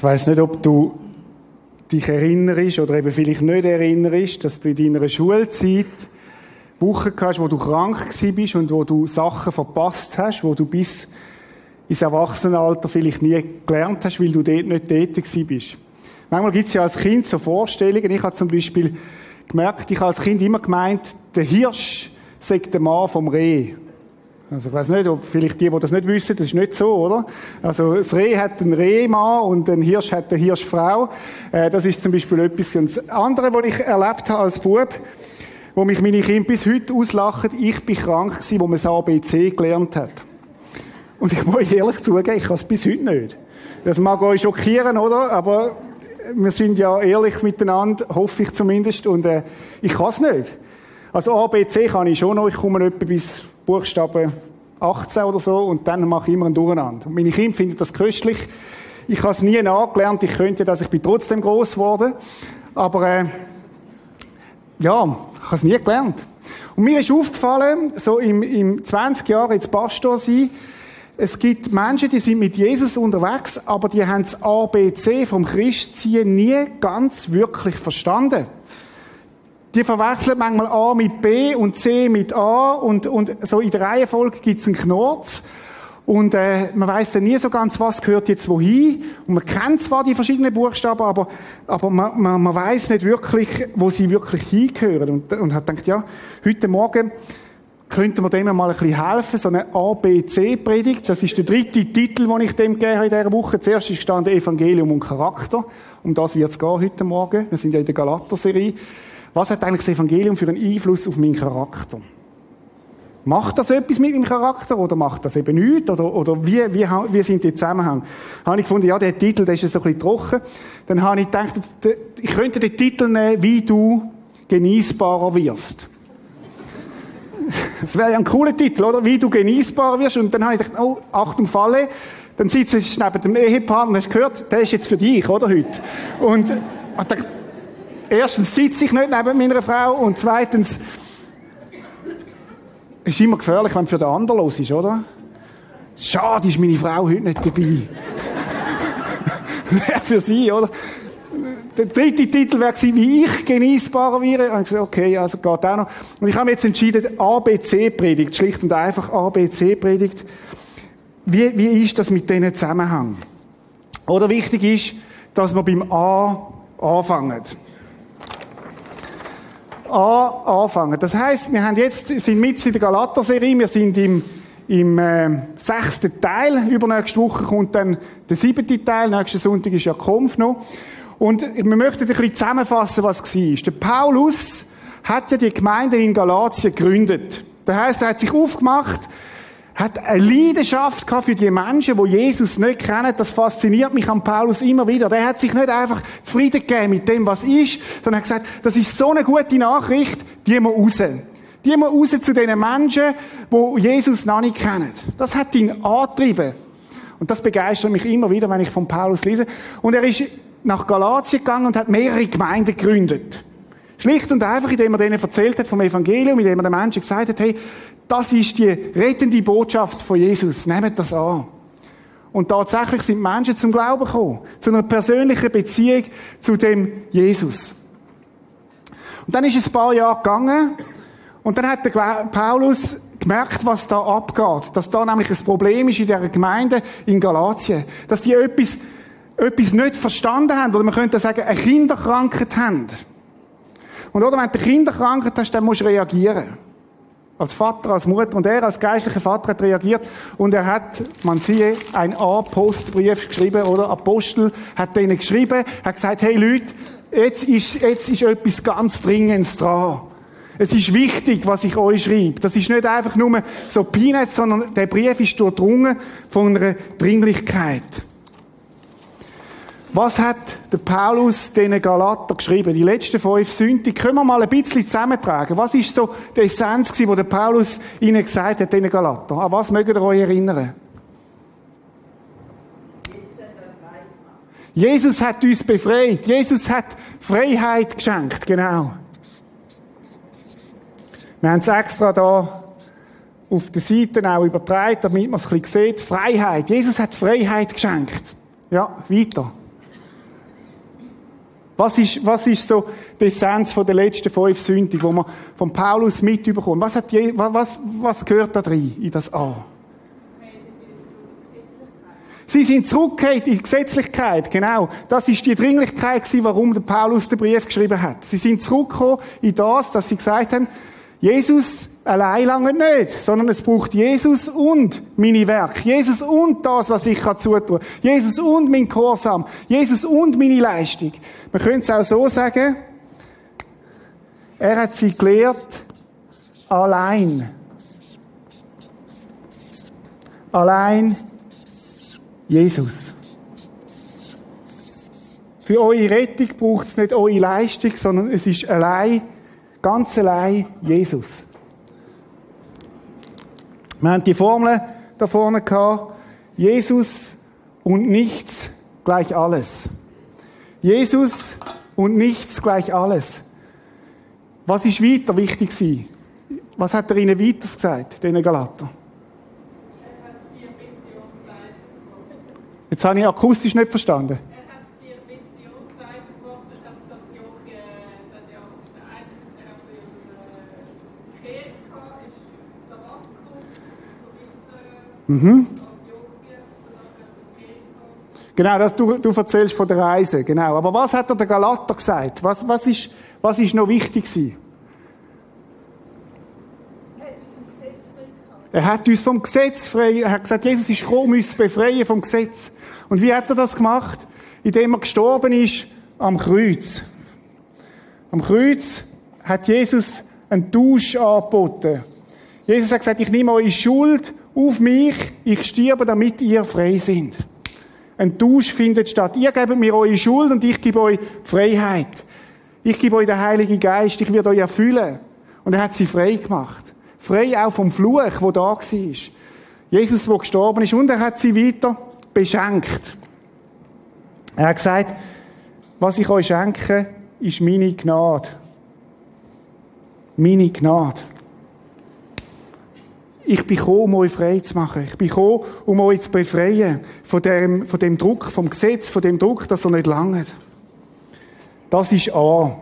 Ich weiß nicht, ob du dich erinnerst oder eben vielleicht nicht erinnerst, dass du in deiner Schulzeit Wochen hast, wo du krank bist und wo du Sachen verpasst hast, wo du bis ins Erwachsenenalter vielleicht nie gelernt hast, weil du dort nicht tätig bist. Manchmal gibt es ja als Kind so Vorstellungen. Ich habe zum Beispiel gemerkt, ich habe als Kind immer gemeint, der Hirsch sagt der Mann vom Reh. Also ich weiß nicht, ob vielleicht die, die das nicht wissen, das ist nicht so, oder? Also das Reh hat einen Rehmann und ein Hirsch hat eine Hirschfrau. Äh, das ist zum Beispiel etwas ganz anderes, was ich erlebt habe als Bub, wo mich meine Kinder bis heute auslachen. Ich bin krank gewesen, wo man das ABC gelernt hat. Und ich muss ehrlich zugeben, ich kann es bis heute nicht. Das mag euch schockieren, oder? Aber wir sind ja ehrlich miteinander, hoffe ich zumindest, und äh, ich kann es nicht. Also ABC kann ich schon noch, ich komme etwa bis Buchstaben 18 oder so und dann mache ich immer ein Durcheinander. Meine Kinder finden das köstlich. Ich habe es nie nachgelernt, ich könnte dass ich bin trotzdem groß geworden. Aber äh, ja, ich habe es nie gelernt. Und mir ist aufgefallen, so im, im 20 Jahren jetzt Pastor sein, es gibt Menschen, die sind mit Jesus unterwegs, aber die haben das ABC vom Christsein nie ganz wirklich verstanden. Die verwechseln manchmal A mit B und C mit A und, und so in der Reihenfolge gibt's einen Knurz. Und äh, man weiß dann nie so ganz, was gehört jetzt wohin. Und man kennt zwar die verschiedenen Buchstaben, aber, aber man, man, man weiß nicht wirklich, wo sie wirklich hingehören. Und, und hat gedacht, ja, heute Morgen könnte man dem mal ein bisschen helfen, so eine ABC-Predigt. Das ist der dritte Titel, den ich dem gegeben habe in dieser Woche. Zuerst ist gestanden Evangelium und Charakter. Um das wird es gehen heute Morgen. Wir sind ja in der Galater-Serie. Was hat eigentlich das Evangelium für einen Einfluss auf meinen Charakter? Macht das etwas mit meinem Charakter oder macht das eben nichts? Oder, oder wie, wie, wie sind die Zusammenhänge? Habe ich gefunden, ja, der Titel, der ist so ein bisschen trocken. Dann habe ich gedacht, ich könnte den Titel nehmen, wie du genießbarer wirst. Das wäre ja ein cooler Titel, oder? Wie du genießbarer wirst. Und dann habe ich gedacht, oh, Achtung, Falle. Dann sitzt du neben dem Ehepartner, hast gehört, der ist jetzt für dich, oder, heute? Und ich dachte, erstens sitze ich nicht neben meiner Frau und zweitens es ist immer gefährlich, wenn für den anderen los ist, oder? Schade, ist meine Frau heute nicht dabei. wäre für sie, oder? Der dritte Titel wäre gewesen, wie ich genießbarer wäre. Und ich gesagt, okay, also geht auch noch. Und ich habe jetzt entschieden, ABC-Predigt, schlicht und einfach ABC-Predigt. Wie, wie ist das mit diesen Zusammenhang? Oder wichtig ist, dass wir beim A anfangen. A anfangen. Das heißt, wir haben jetzt, sind mit in der Galater-Serie, wir sind im, im äh, sechsten Teil. Übernächste Woche kommt dann der siebte Teil. Nächsten Sonntag ist ja Konf noch. Und wir möchten ein bisschen zusammenfassen, was war. Der Paulus hat ja die Gemeinde in Galatien gegründet. Das heißt, er hat sich aufgemacht, hat eine Leidenschaft gehabt für die Menschen, die Jesus nicht kennen. Das fasziniert mich an Paulus immer wieder. Der hat sich nicht einfach zufrieden gegeben mit dem, was ist, sondern hat gesagt, das ist so eine gute Nachricht, die wir raus. Die wir raus zu den Menschen, die Jesus noch nicht kennen. Das hat ihn angetrieben. Und das begeistert mich immer wieder, wenn ich von Paulus lese. Und er ist nach Galatien gegangen und hat mehrere Gemeinden gegründet. Schlicht und einfach, indem er denen erzählt hat vom Evangelium, indem er den Menschen gesagt hat, hey, das ist die rettende Botschaft von Jesus. Nehmt das an. Und tatsächlich sind Menschen zum Glauben gekommen. Zu einer persönlichen Beziehung zu dem Jesus. Und dann ist es ein paar Jahre gegangen. Und dann hat der Paulus gemerkt, was da abgeht. Dass da nämlich ein Problem ist in der Gemeinde in Galatien. Dass die etwas, etwas nicht verstanden haben. Oder man könnte sagen, eine Kinderkrankheit haben. Und oder, wenn du eine Kinderkrankheit hast, dann musst du reagieren. Als Vater, als Mutter. Und er als geistlicher Vater hat reagiert und er hat, man siehe, ein A-Postbrief geschrieben, oder? Apostel hat denen geschrieben, hat gesagt, hey Leute, jetzt ist, jetzt ist etwas ganz Dringendes dran. Es ist wichtig, was ich euch schreibe. Das ist nicht einfach nur so Peanuts, sondern der Brief ist durchdrungen von einer Dringlichkeit. Was hat der Paulus den Galater geschrieben? Die letzten fünf Sünden, können wir mal ein bisschen zusammentragen. Was ist so die Essenz gewesen, wo der Paulus ihnen gesagt hat, den Galater? An was mögt ihr euch erinnern? Jesus hat uns befreit. Jesus hat Freiheit geschenkt, genau. Wir haben es extra da auf der Seite auch übertragen, damit man es ein bisschen sieht. Freiheit. Jesus hat Freiheit geschenkt. Ja, weiter. Was ist, was ist so die Essenz von der letzten fünf Sünden, die man von Paulus mitbekommen? Was, hat je, was, was gehört da drin, in das A? Sie sind zurückgekehrt in die Gesetzlichkeit, genau. Das ist die Dringlichkeit warum Paulus den Brief geschrieben hat. Sie sind zurückgekommen in das, dass sie gesagt haben, Jesus allein lange nicht, sondern es braucht Jesus und meine Werk. Jesus und das, was ich kann zutun. Jesus und mein Gehorsam. Jesus und meine Leistung. Man könnte es auch so sagen, er hat sie gelehrt, allein. Allein Jesus. Für eure Rettung braucht es nicht eure Leistung, sondern es ist allein, ganz allein Jesus. Wir haben die Formel da vorne gehabt. Jesus und nichts gleich alles. Jesus und nichts gleich alles. Was ist weiter wichtig gewesen? Was hat er ihnen weiter gesagt, den Galater? Jetzt habe ich akustisch nicht verstanden. Mhm. Genau, das, du, du erzählst von der Reise, genau. Aber was hat er der Galater gesagt? Was, was, ist, was ist noch wichtig gewesen? Er hat uns vom Gesetz frei, er hat gesagt, Jesus ist gekommen, uns zu befreien vom Gesetz. Und wie hat er das gemacht? Indem er gestorben ist am Kreuz. Am Kreuz hat Jesus einen Tausch angeboten. Jesus hat gesagt, ich nehme eure Schuld auf mich, ich sterbe, damit ihr frei sind. Ein Tausch findet statt. Ihr gebt mir eure Schuld und ich gebe euch Freiheit. Ich gebe euch den Heiligen Geist, ich werde euch erfüllen. Und er hat sie frei gemacht. Frei auch vom Fluch, wo da war. Jesus, der gestorben ist. Und er hat sie weiter beschenkt. Er hat gesagt, was ich euch schenke, ist meine Gnade. Meine Gnade. Ich bin gekommen, um euch frei zu machen. Ich bin gekommen, um euch zu befreien von dem, von dem Druck, vom Gesetz, von dem Druck, dass er nicht langt. Das ist A.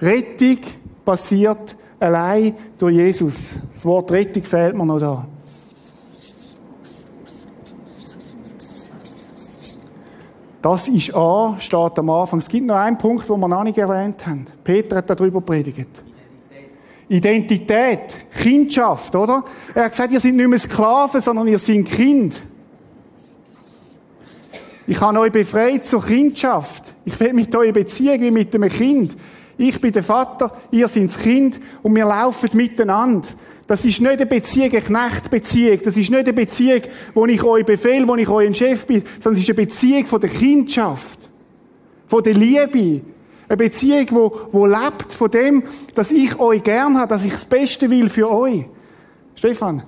Rettung passiert allein durch Jesus. Das Wort Rettung fehlt mir noch da. Das ist A, steht am Anfang. Es gibt noch einen Punkt, den wir noch nicht erwähnt haben. Peter hat darüber predigt. Identität, Kindschaft, oder? Er hat gesagt, ihr seid nicht mehr Sklaven, sondern ihr seid Kind. Ich habe euch befreit zur Kindschaft. Ich will mit euch beziehen wie mit einem Kind. Ich bin der Vater, ihr seid das Kind und wir laufen miteinander. Das ist nicht eine Beziehung, eine Knechtbeziehung. Das ist nicht eine Beziehung, wo ich euch befehle, wo ich euer Chef bin, sondern es ist eine Beziehung von der Kindschaft. Von der Liebe. Eine Beziehung, wo, wo lebt von dem, dass ich euch gern habe, dass ich das Beste will für euch. Stefan?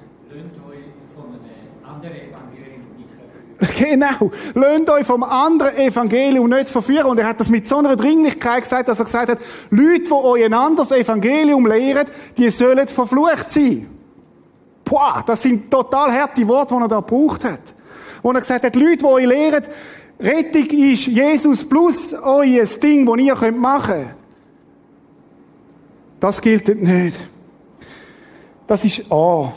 Genau. Lönt euch vom anderen Evangelium nicht verführen. Und er hat das mit so einer Dringlichkeit gesagt, dass er gesagt hat, Leute, die euch ein anderes Evangelium lehren, die sollen verflucht sein. Boah, das sind total harte Worte, die er da gebraucht hat. Wo er gesagt hat, Leute, die euch lehren, Rettung ist Jesus plus euer Ding, das ihr machen könnt. Das gilt nicht. Das ist A.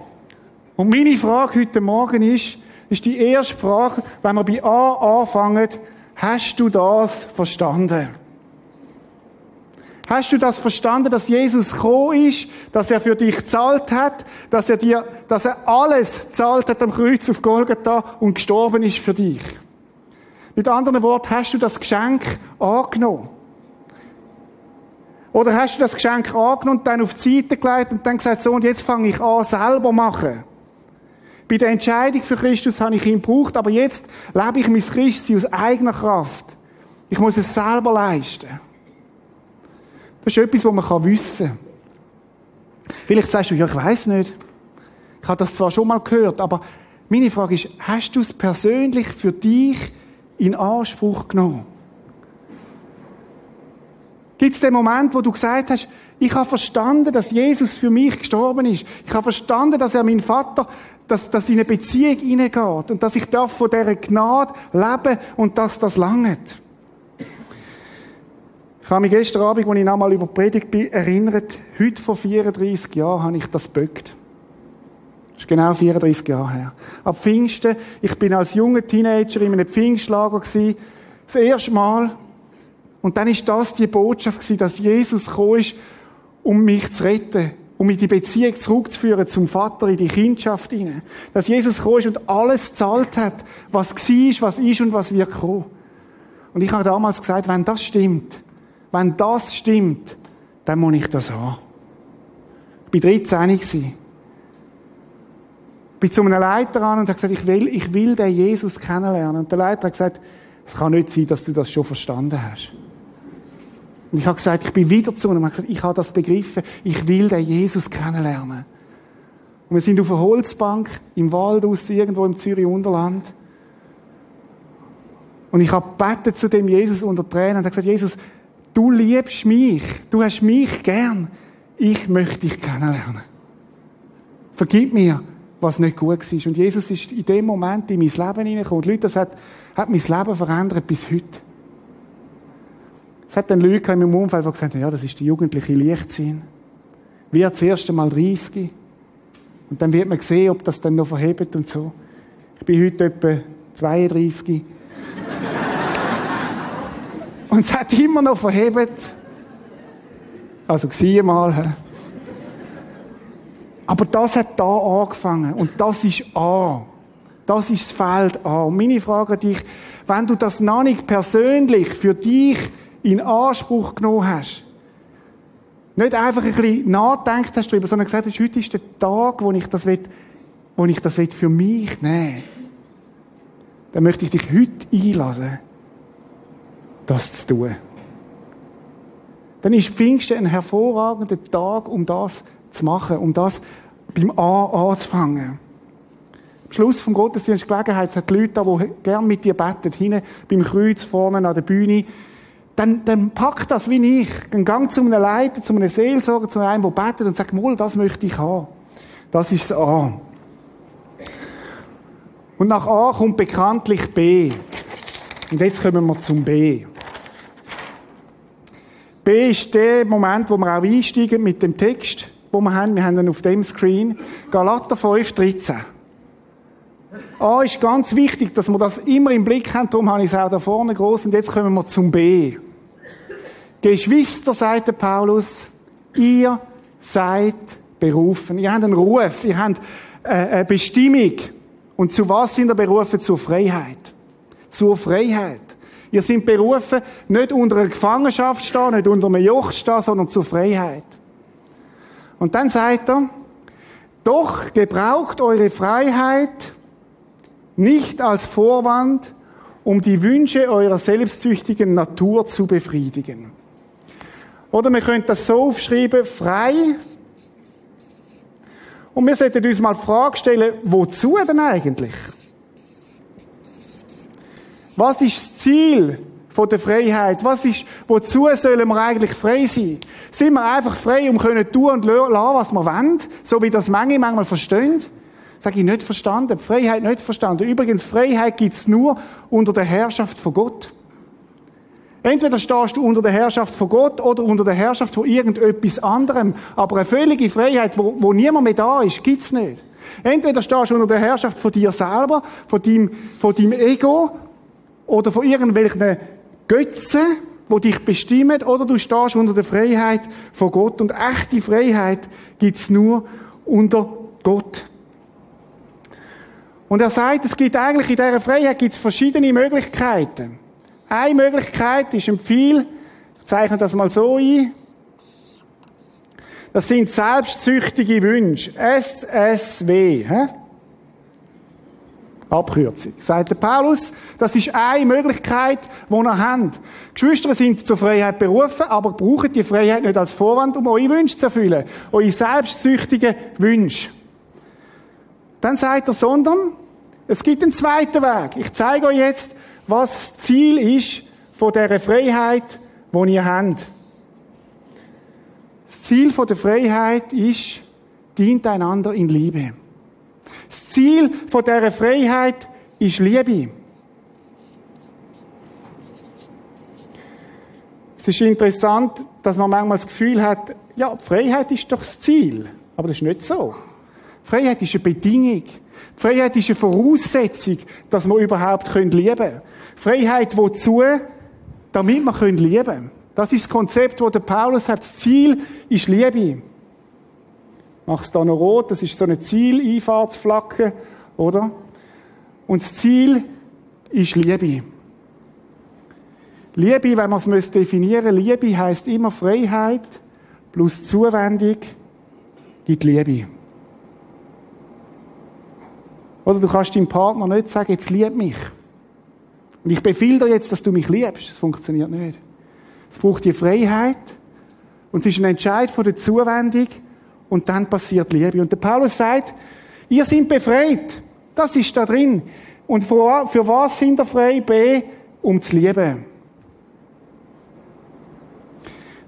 Und meine Frage heute Morgen ist, ist die erste Frage, wenn wir bei A anfangen, hast du das verstanden? Hast du das verstanden, dass Jesus gekommen ist, dass er für dich gezahlt hat, dass er dir, dass er alles gezahlt hat am Kreuz auf Golgatha und gestorben ist für dich? Mit anderen Worten, hast du das Geschenk angenommen? Oder hast du das Geschenk angenommen und dann auf die Seite gelegt und dann gesagt, so, und jetzt fange ich an, selber machen? Bei der Entscheidung für Christus habe ich ihn gebraucht, aber jetzt lebe ich mein Christsein aus eigener Kraft. Ich muss es selber leisten. Das ist etwas, was man wissen kann. Vielleicht sagst du, ja, ich weiß nicht. Ich habe das zwar schon mal gehört, aber meine Frage ist, hast du es persönlich für dich in Anspruch genommen? Gibt es den Moment, wo du gesagt hast, ich habe verstanden, dass Jesus für mich gestorben ist. Ich habe verstanden, dass er mein Vater dass, dass in eine Beziehung hineingeht und dass ich darf von dieser Gnade leben und dass das langt. Ich habe mich gestern Abend, als ich nochmal über die Predigt bin, erinnert, heute vor 34 Jahren habe ich das böckt. Das ist genau 34 Jahre her. Ab Pfingsten, ich bin als junger Teenager in einem Pfingstlager gewesen, das erste Mal. Und dann ist das die Botschaft gewesen, dass Jesus gekommen ist, um mich zu retten, um in die Beziehung zurückzuführen zum Vater, in die Kindschaft hinein. Dass Jesus gekommen ist und alles zahlt hat, was war, was ist und was wird kommen. Und ich habe damals gesagt, wenn das stimmt, wenn das stimmt, dann muss ich das haben. Ich war 13 Ich bin zu einem Leiter an und habe gesagt, ich will, ich will den Jesus kennenlernen. Und der Leiter hat gesagt, es kann nicht sein, dass du das schon verstanden hast. Und ich habe gesagt, ich bin wieder zu ihm und habe gesagt, ich habe das begriffen, ich will den Jesus kennenlernen. Und wir sind auf einer Holzbank im Wald aus, irgendwo im Zürich Unterland. Und ich habe gebetet zu dem Jesus unter Tränen und habe gesagt, Jesus, Du liebst mich. Du hast mich gern. Ich möchte dich kennenlernen. Vergib mir, was nicht gut war. Und Jesus ist in dem Moment in mein Leben hineingekommen. Und Leute, das hat, hat mein Leben verändert bis heute. Es hat dann Leute in meinem Umfeld, die gesagt haben, ja, das ist der jugendliche Leichtsinn. Wird das erste Mal 30. Und dann wird man sehen, ob das dann noch verhebt und so. Ich bin heute etwa 32. Und es hat immer noch verhebt. Also, sieh mal. Aber das hat da angefangen. Und das ist A. Das ist das Feld A. Und meine Frage an dich, wenn du das noch nicht persönlich für dich in Anspruch genommen hast, nicht einfach ein bisschen nachdenkt hast darüber, sondern gesagt hast, heute ist der Tag, wo ich das will, wo ich das will für mich nehmen dann möchte ich dich heute einladen, das zu tun. Dann ist Pfingsten ein hervorragender Tag, um das zu machen, um das beim A anzufangen. Am Schluss vom Gottesdienst Gelegenheit hat die Leute da, die gerne mit dir beten, hinten beim Kreuz vorne an der Bühne, dann, dann pack das wie ich. Dann gang zu einem Leiter, zu einem Seelsorger, zu einem, der betet und sagt, wohl, das möchte ich haben. Das ist das A. Und nach A kommt bekanntlich B. Und jetzt kommen wir zum B. B ist der Moment, wo wir auch einsteigen mit dem Text, wo wir haben. Wir haben ihn auf dem Screen. Galater 5, 13. A ist ganz wichtig, dass wir das immer im Blick haben. Darum habe ich es auch da vorne groß. Und jetzt kommen wir zum B. Geschwister, sagt der Paulus, ihr seid berufen. Ihr habt einen Ruf. Ihr habt äh, eine Bestimmung. Und zu was sind ihr berufen? Zur Freiheit. Zur Freiheit. Ihr seid berufen, nicht unter einer Gefangenschaft zu stehen, nicht unter einem Joch zu stehen, sondern zur Freiheit. Und dann sagt er, doch gebraucht eure Freiheit nicht als Vorwand, um die Wünsche eurer selbstsüchtigen Natur zu befriedigen. Oder wir könnten das so aufschreiben, frei. Und wir sollten uns mal die Frage stellen, wozu denn eigentlich? Was ist das Ziel von der Freiheit? Was ist, wozu sollen wir eigentlich frei sein? Sind wir einfach frei, um können tun und lassen, was wir wollen? So wie das manche manchmal verstehen? Sag ich nicht verstanden. Freiheit nicht verstanden. Übrigens, Freiheit gibt's nur unter der Herrschaft von Gott. Entweder stehst du unter der Herrschaft von Gott oder unter der Herrschaft von irgendetwas anderem. Aber eine völlige Freiheit, wo, wo niemand mehr da ist, gibt's nicht. Entweder stehst du unter der Herrschaft von dir selber, von deinem, von deinem Ego oder von irgendwelchen Götzen, die dich bestimmen, oder du stehst unter der Freiheit von Gott. Und echte Freiheit gibt's nur unter Gott. Und er sagt, es gibt eigentlich in dieser Freiheit gibt's verschiedene Möglichkeiten. Eine Möglichkeit ist ein Pfeil, ich zeichne das mal so ein. Das sind selbstsüchtige Wünsche. SSW. Hä? Abkürzung. Sagt der Paulus, das ist eine Möglichkeit, die ihr habt. Geschwister sind zur Freiheit berufen, aber brauchen die Freiheit nicht als Vorwand, um eure Wünsche zu erfüllen. Eure selbstsüchtigen Wünsche. Dann sagt er, sondern es gibt einen zweiten Weg. Ich zeige euch jetzt, was das Ziel ist von dieser Freiheit, die ihr habt. Das Ziel der Freiheit ist, dient einander in Liebe. Das Ziel von dieser Freiheit ist Liebe. Es ist interessant, dass man manchmal das Gefühl hat, ja, Freiheit ist doch das Ziel. Aber das ist nicht so. Freiheit ist eine Bedingung. Freiheit ist eine Voraussetzung, dass wir überhaupt lieben können. Freiheit wozu? Damit wir lieben können. Das ist das Konzept, das Paulus hat. Das Ziel ist Liebe. Mach's da noch rot, das ist so eine Zieleinfahrtsflagge, oder? Und das Ziel ist Liebe. Liebe, wenn man es definieren müsste, Liebe heißt immer Freiheit plus Zuwendung gibt Liebe. Oder du kannst deinem Partner nicht sagen, jetzt lieb mich. Und ich befehle dir jetzt, dass du mich liebst. Das funktioniert nicht. Es braucht die Freiheit und es ist ein Entscheid von der Zuwendung und dann passiert Liebe. Und der Paulus sagt, ihr seid befreit. Das ist da drin. Und für, für was sind ihr frei? B, um zu lieben.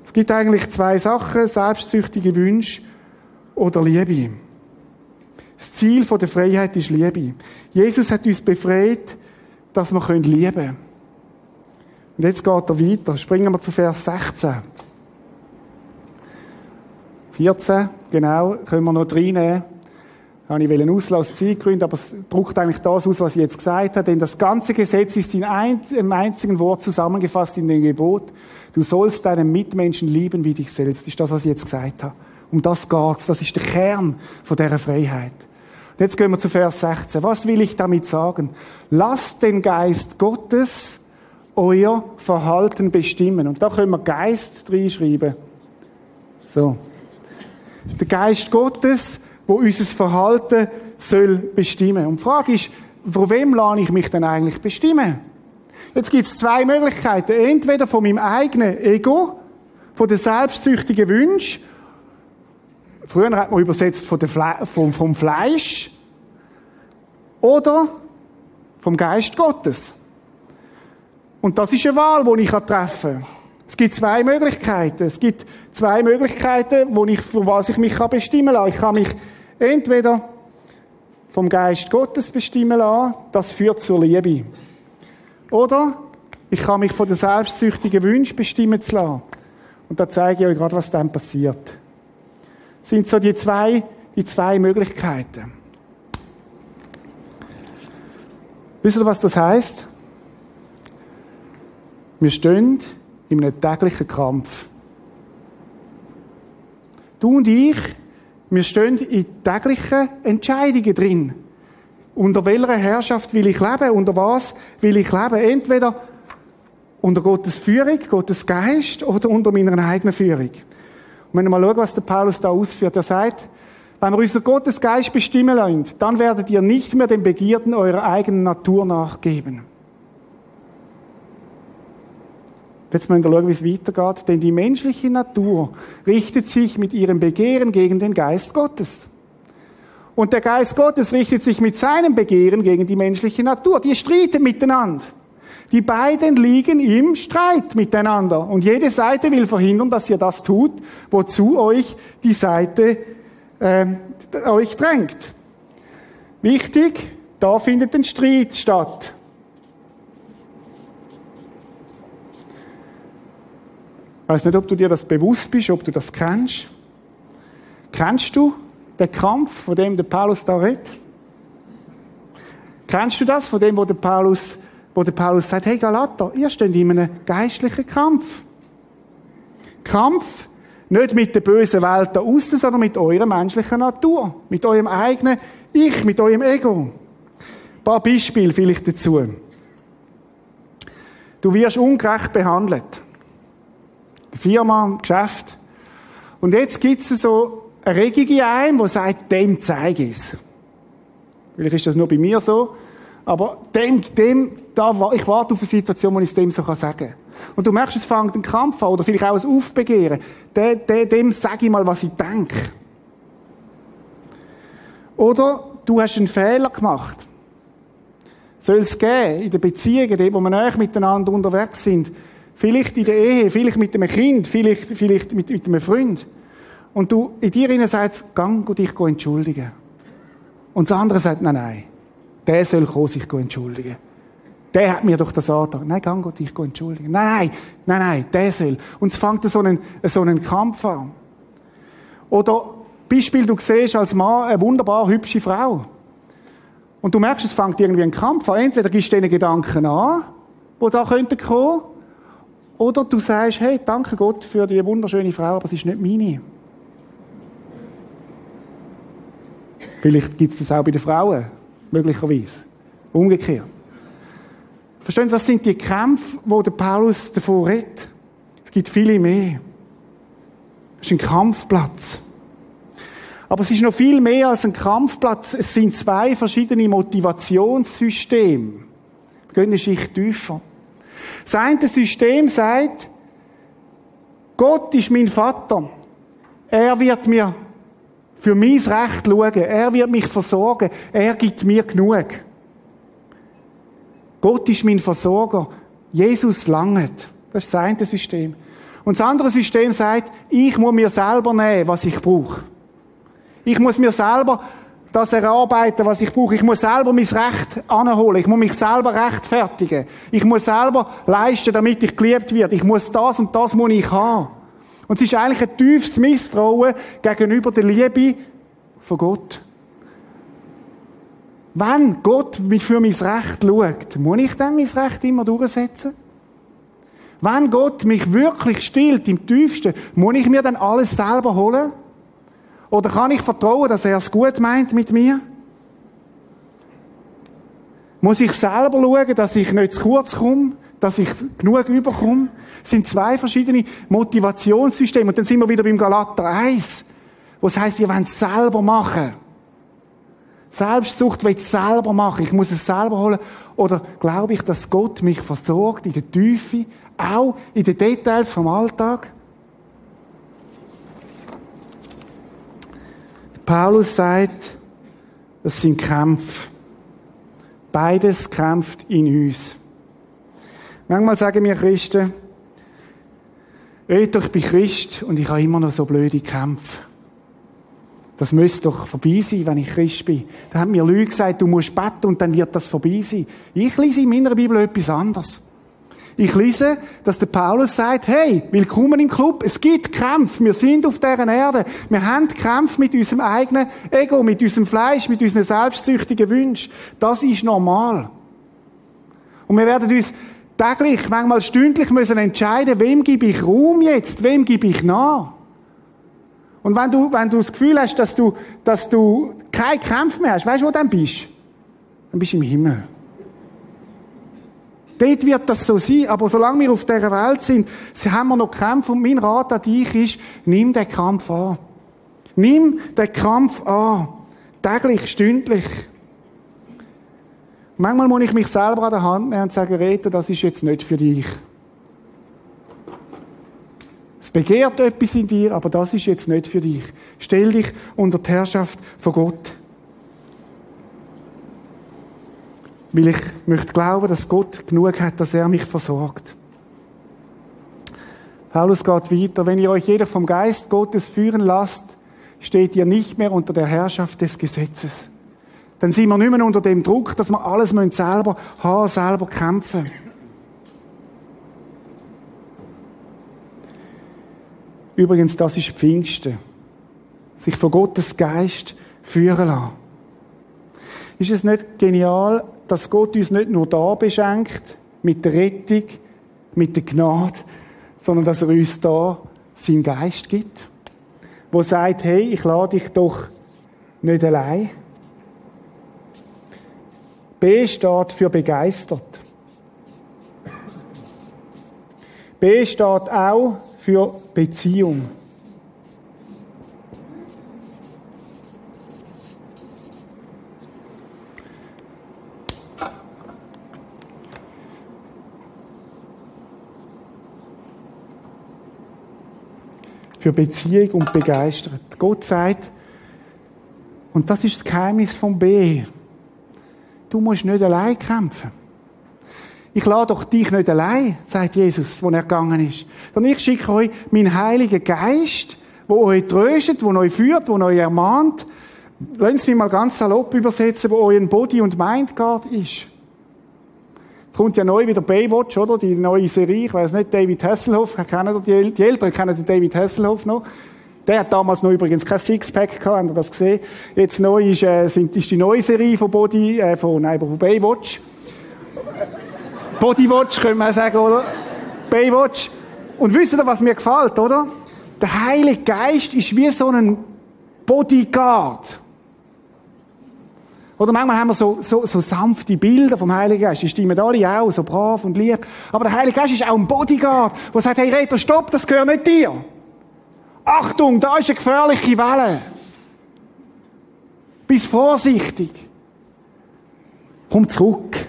Es gibt eigentlich zwei Sachen, selbstsüchtige Wünsche oder Liebe. Das Ziel der Freiheit ist Liebe. Jesus hat uns befreit, dass wir lieben können. Und jetzt geht er weiter. Springen wir zu Vers 16. 14, genau, können wir noch reinnehmen. Habe ich einen Auslass Zeitgründe, aber es druckt eigentlich das aus, was ich jetzt gesagt habe. Denn das ganze Gesetz ist in einem einzigen Wort zusammengefasst in dem Gebot. Du sollst deinen Mitmenschen lieben wie dich selbst. Ist das, was ich jetzt gesagt habe. Um das geht's. Das ist der Kern von dieser Freiheit. Und jetzt gehen wir zu Vers 16. Was will ich damit sagen? Lasst den Geist Gottes euer Verhalten bestimmen. Und da können wir Geist reinschreiben. So. Der Geist Gottes, wo unser Verhalten soll bestimmen. Und die Frage ist, von wem lade ich mich denn eigentlich bestimmen? Jetzt gibt es zwei Möglichkeiten. Entweder von meinem eigenen Ego, von den selbstsüchtigen Wünschen. Früher hat man übersetzt von Fle vom, vom Fleisch. Oder vom Geist Gottes. Und das ist eine Wahl, die ich treffen kann. Es gibt zwei Möglichkeiten. Es gibt zwei Möglichkeiten, wo ich, für was ich mich bestimmen kann. Ich kann mich entweder vom Geist Gottes bestimmen lassen, das führt zur Liebe. Oder ich kann mich von den selbstsüchtigen Wünschen bestimmen lassen. Und da zeige ich euch gerade, was dann passiert. Das sind so die zwei, die zwei Möglichkeiten. Wisst ihr, was das heißt? Wir stehen in einem täglichen Kampf. Du und ich, wir stehen in täglichen Entscheidungen drin. Unter welcher Herrschaft will ich leben? Unter was will ich leben? Entweder unter Gottes Führung, Gottes Geist oder unter meiner eigenen Führung. Und wenn wir mal schauen, was der Paulus da ausführt, er sagt, wenn wir unseren Gottes Geist bestimmen lassen, dann werdet ihr nicht mehr den Begierden eurer eigenen Natur nachgeben. Jetzt müssen wir schauen, wie es weitergeht. Denn die menschliche Natur richtet sich mit ihrem Begehren gegen den Geist Gottes. Und der Geist Gottes richtet sich mit seinem Begehren gegen die menschliche Natur. Die streiten miteinander. Die beiden liegen im Streit miteinander. Und jede Seite will verhindern, dass ihr das tut, wozu euch die Seite äh, euch drängt. Wichtig, da findet ein Streit statt. Weiß nicht, ob du dir das bewusst bist, ob du das kennst. Kennst du den Kampf, von dem der Paulus da redet? Kennst du das, von dem, wo der Paulus, wo der Paulus sagt, hey Galater, ihr steht in einem geistlichen Kampf. Kampf nicht mit der bösen Welt da außen, sondern mit eurer menschlichen Natur. Mit eurem eigenen Ich, mit eurem Ego. Ein paar Beispiele vielleicht dazu. Du wirst ungerecht behandelt. Firma, Geschäft. Und jetzt gibt es so eine Regung in einem, die sagt, dem zeige ich es. Vielleicht ist das nur bei mir so. Aber dem, dem, da, ich warte auf eine Situation, wo ich es dem so sagen kann. Und du merkst, es fängt ein Kampf an, oder vielleicht auch ein Aufbegehren. Dem, dem, dem sage ich mal, was ich denke. Oder du hast einen Fehler gemacht. Soll es geben, in den Beziehungen, dort, wo wir näher miteinander unterwegs sind, Vielleicht in der Ehe, vielleicht mit einem Kind, vielleicht, vielleicht mit, mit einem Freund. Und du in dir innen sagst, gang und dich entschuldigen. Und das andere sagt, nein, nein, der soll kommen, sich entschuldigen. der hat mir doch das angetan. Nein, gang Gott, ich gehe entschuldigen. Nein, nein, nein, nein, der soll. Und es fängt so einen, so einen Kampf an. Oder Beispiel, du siehst als Mann eine wunderbar hübsche Frau. Und du merkst, es fängt irgendwie ein Kampf an. Entweder gibst du den Gedanken an, die da könnten kommen, oder du sagst, hey, danke Gott für die wunderschöne Frau, aber sie ist nicht meine. Vielleicht gibt es das auch bei den Frauen, möglicherweise. Umgekehrt. Verstehen das sind die Kämpfe, wo der Paulus davor redet. Es gibt viele mehr. Es ist ein Kampfplatz. Aber es ist noch viel mehr als ein Kampfplatz. Es sind zwei verschiedene Motivationssysteme. Wir gehen eine Schicht tiefer. Das eine System sagt, Gott ist mein Vater. Er wird mir für mein Recht schauen. Er wird mich versorgen. Er gibt mir genug. Gott ist mein Versorger. Jesus langet. Das ist das eine System. Und das andere System sagt, ich muss mir selber nehmen, was ich brauche. Ich muss mir selber das erarbeiten, was ich brauche. Ich muss selber mein Recht anholen. Ich muss mich selber rechtfertigen. Ich muss selber leisten, damit ich geliebt werde. Ich muss das und das muss ich haben. Und es ist eigentlich ein tiefes Misstrauen gegenüber der Liebe von Gott. Wenn Gott mich für mein Recht schaut, muss ich dann mein Recht immer durchsetzen? Wenn Gott mich wirklich stillt im tiefsten, muss ich mir dann alles selber holen? Oder kann ich vertrauen, dass er es gut meint mit mir? Muss ich selber schauen, dass ich nicht zu kurz komme, dass ich genug überkomme? Das sind zwei verschiedene Motivationssysteme. Und dann sind wir wieder beim Galater 1, wo es heisst, ihr wollt es selber machen. Selbstsucht will ich selber machen. Ich muss es selber holen. Oder glaube ich, dass Gott mich versorgt in der Tiefe, auch in den Details vom Alltag? Paulus sagt, das sind Kämpfe. Beides kämpft in uns. Manchmal sagen wir Christen, red doch, ich bin Christ und ich habe immer noch so blöde Kämpfe. Das müsste doch vorbei sein, wenn ich Christ bin. Da haben mir Leute gesagt, du musst beten und dann wird das vorbei sein. Ich lese in meiner Bibel etwas anderes. Ich lese, dass der Paulus sagt, hey, willkommen im Club. Es gibt Kämpfe. Wir sind auf dieser Erde. Wir haben Kämpfe mit unserem eigenen Ego, mit unserem Fleisch, mit unseren selbstsüchtigen Wünschen. Das ist normal. Und wir werden uns täglich, manchmal stündlich müssen entscheiden, wem gebe ich Ruhm jetzt, wem gebe ich nach. Und wenn du, wenn du das Gefühl hast, dass du, dass du keinen Kampf mehr hast, weißt du, wo du dann bist? Dann bist du im Himmel. Dort wird das so sein, aber solange wir auf dieser Welt sind, haben wir noch Kämpfe und mein Rat an dich ist, nimm den Kampf an. Nimm den Kampf an. Täglich, stündlich. Manchmal muss ich mich selber an der Hand nehmen und sagen, Reto, das ist jetzt nicht für dich. Es begehrt etwas in dir, aber das ist jetzt nicht für dich. Stell dich unter die Herrschaft von Gott. Weil ich möchte glauben, dass Gott genug hat, dass er mich versorgt. Paulus geht weiter. Wenn ihr euch jeder vom Geist Gottes führen lasst, steht ihr nicht mehr unter der Herrschaft des Gesetzes. Dann sind wir nicht mehr unter dem Druck, dass wir alles selber haben, selber kämpfen. Übrigens, das ist Pfingsten. Sich von Gottes Geist führen lassen. Ist es nicht genial, dass Gott uns nicht nur da beschenkt, mit der Rettung, mit der Gnade, sondern dass er uns da seinen Geist gibt, wo sagt, hey, ich lade dich doch nicht allein. B steht für begeistert. B steht auch für Beziehung. Für Beziehung und begeistert. Gott sagt, und das ist das Geheimnis vom B. Du musst nicht allein kämpfen. Ich lade doch dich nicht allein, sagt Jesus, wo er gegangen ist. Sondern ich schicke euch meinen Heiligen Geist, wo euch tröstet, wo euch führt, wo euch ermahnt. Lassen Sie mich mal ganz salopp übersetzen, wo euer Body und Mind Guard ist. Es kommt ja neu wieder Baywatch, oder? Die neue Serie. Ich weiß nicht, David Hasselhoff. Kennen die, die Älteren kennen den David Hasselhoff noch. Der hat damals noch übrigens kein Sixpack gehabt, habt ihr das gesehen? Jetzt neu ist, äh, sind, ist die neue Serie von Body, äh, von, nein, von Baywatch. Bodywatch, können wir sagen, oder? Baywatch. Und wisst ihr, was mir gefällt, oder? Der Heilige Geist ist wie so ein Bodyguard. Oder manchmal haben wir so, so, so sanfte Bilder vom Heiligen Geist. Die stimmen alle auch, so brav und lieb. Aber der Heilige Geist ist auch ein Bodyguard, der sagt, hey Reto, stopp, das gehört nicht dir. Achtung, da ist eine gefährliche Welle. Bist vorsichtig. Komm zurück.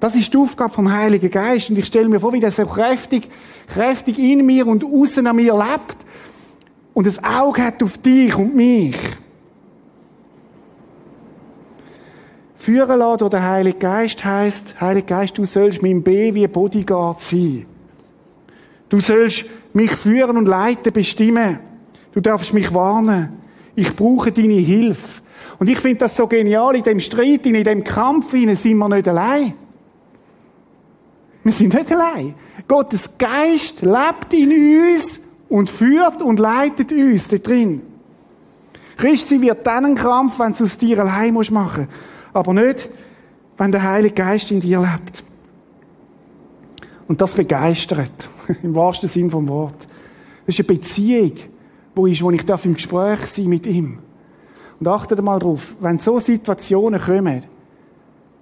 Das ist die Aufgabe vom Heiligen Geist. Und ich stelle mir vor, wie das so kräftig, kräftig in mir und außen an mir lebt. Und das Auge hat auf dich und mich. Führen lassen durch den Geist heisst, Heiliger Geist, du sollst mein B wie Bodyguard sein. Du sollst mich führen und leiten, bestimmen. Du darfst mich warnen. Ich brauche deine Hilfe. Und ich finde das so genial, in dem Streit, in dem Kampf sind wir nicht allein. Wir sind nicht allein. Gottes Geist lebt in uns und führt und leitet uns da drin. Christi wird dann ein Krampf, wenn du es dir allein machen musst. Aber nicht, wenn der Heilige Geist in dir lebt. Und das begeistert. Im wahrsten Sinn vom Wort. Das ist eine Beziehung, wo ich, wo ich im Gespräch sein mit ihm. Und achtet mal drauf, wenn so Situationen kommen,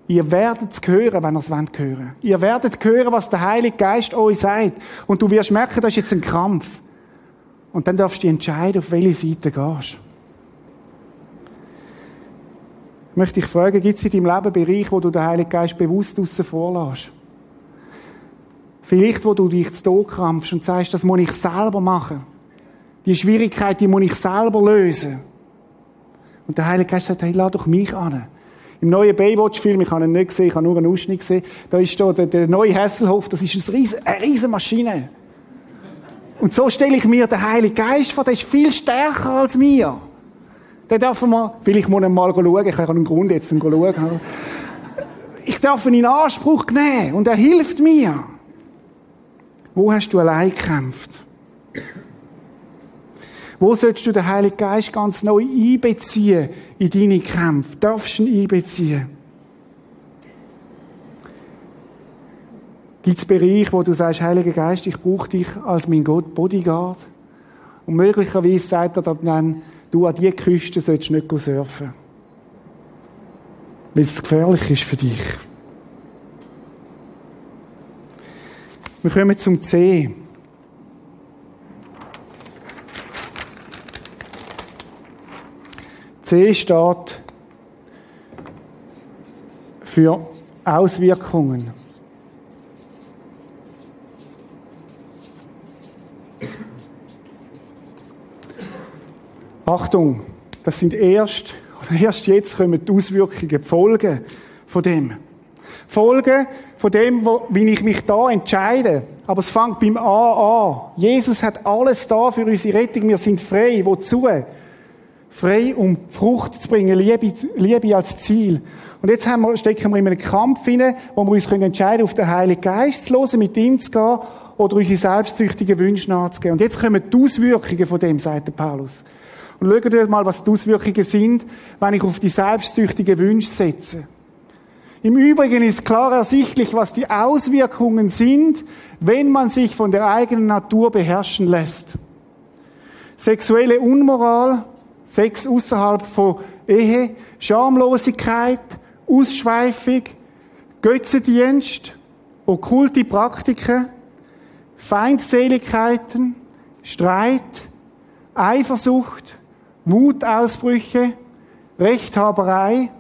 ihr werdet es hören, wenn ihr es wollt hören. Ihr werdet hören, was der Heilige Geist euch sagt. Und du wirst merken, das ist jetzt ein Krampf. Und dann darfst du entscheiden, auf welche Seite gehst. Ich möchte dich fragen, gibt es in deinem Leben Bereiche, wo du den Heiligen Geist bewusst aussen vorlässt? Vielleicht, wo du dich zu Tod krampfst und sagst, das muss ich selber machen. Die Schwierigkeit, die muss ich selber lösen. Und der Heilige Geist sagt, hey, lad doch mich an. Im neuen Baywatch-Film, ich habe ihn nicht gesehen, ich habe nur einen Ausschnitt gesehen, da ist da der, der neue Hasselhoff, das ist eine riesen Maschine. Und so stelle ich mir den Heiligen Geist vor, der ist viel stärker als mir. Darf man, vielleicht muss ich mal schauen, ich habe einen Grund jetzt schauen. Ich darf ihn in Anspruch nehmen und er hilft mir. Wo hast du allein gekämpft? Wo sollst du den Heiligen Geist ganz neu einbeziehen in deine Kämpfe? Darfst du ihn einbeziehen? Gibt es Bereiche, wo du sagst, Heiliger Geist, ich brauche dich als mein Gott, Bodyguard? Und möglicherweise sagt er dann, du an diese Küste sollst nicht surfen. Weil es gefährlich ist für dich. Wir kommen zum C. C steht für Auswirkungen. Achtung, das sind erst, erst jetzt kommen die Auswirkungen, die Folgen von dem. Folgen von dem, wie ich mich da entscheide. Aber es fängt beim A an. Jesus hat alles da für unsere Rettung. Wir sind frei. Wozu? Frei, um Frucht zu bringen. Liebe, Liebe als Ziel. Und jetzt wir, stecken wir in einem Kampf hinein, wo wir uns entscheiden können auf den Heiligen Geist zu hören, mit ihm zu gehen oder unsere selbstsüchtigen Wünsche nachzugehen. Und jetzt kommen die Auswirkungen von dem, sagt der Paulus. Und schaut euch mal, was die Auswirkungen sind, wenn ich auf die selbstsüchtigen Wünsche setze. Im Übrigen ist klar ersichtlich, was die Auswirkungen sind, wenn man sich von der eigenen Natur beherrschen lässt. Sexuelle Unmoral, Sex außerhalb von Ehe, Schamlosigkeit, Ausschweifung, Götzendienst, okkulte Praktiken, Feindseligkeiten, Streit, Eifersucht, Wutausbrüche, Rechthaberei,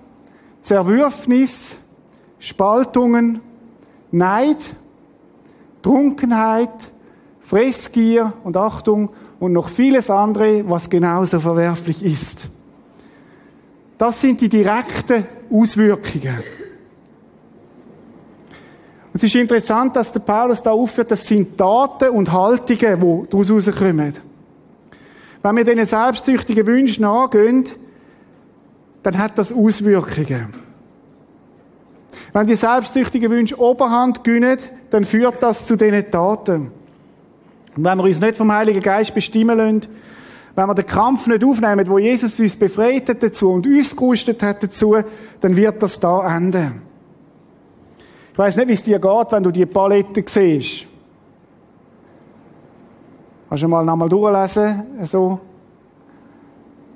Zerwürfnis, Spaltungen, Neid, Trunkenheit, Fressgier und Achtung und noch vieles andere, was genauso verwerflich ist. Das sind die direkten Auswirkungen. es ist interessant, dass der Paulus da aufführt, das sind Taten und Haltungen, die daraus herauskommen. Wenn wir diesen selbstsüchtigen Wünschen nachgehen, dann hat das Auswirkungen. Wenn die selbstsüchtigen Wünsche Oberhand gewinnen, dann führt das zu diesen Taten. Und wenn wir uns nicht vom Heiligen Geist bestimmen lassen, wenn wir den Kampf nicht aufnehmen, wo Jesus uns befreit hat dazu und uns gerüstet hat dazu, dann wird das da enden. Ich weiß nicht, wie es dir geht, wenn du die Paletten siehst. Kannst du mal nochmal durchlesen? So.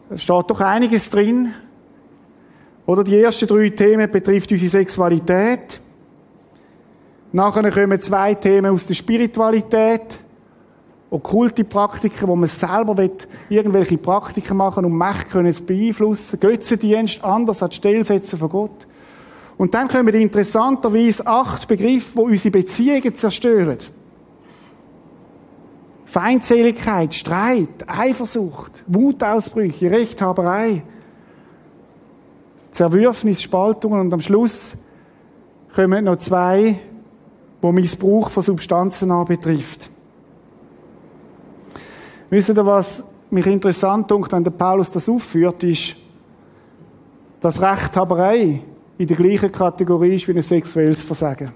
Da steht doch einiges drin. Oder die ersten drei Themen betrifft unsere Sexualität. Nachher kommen zwei Themen aus der Spiritualität. Okkulte Praktiken, wo man selber will, irgendwelche Praktiken machen und Macht können zu beeinflussen. Götzendienst anders als Stelle setzen von Gott. Und dann kommen interessanterweise acht Begriffe, die unsere Beziehungen zerstören. Feindseligkeit, Streit, Eifersucht, Wutausbrüche, Rechthaberei, Zerwürfnis, Spaltungen und am Schluss kommen noch zwei, wo Missbrauch von Substanzen anbetrifft. Wisst ihr, was mich interessant dunkt, wenn der Paulus das aufführt, ist, dass Rechthaberei in der gleichen Kategorie ist wie ein sexuelles Versagen.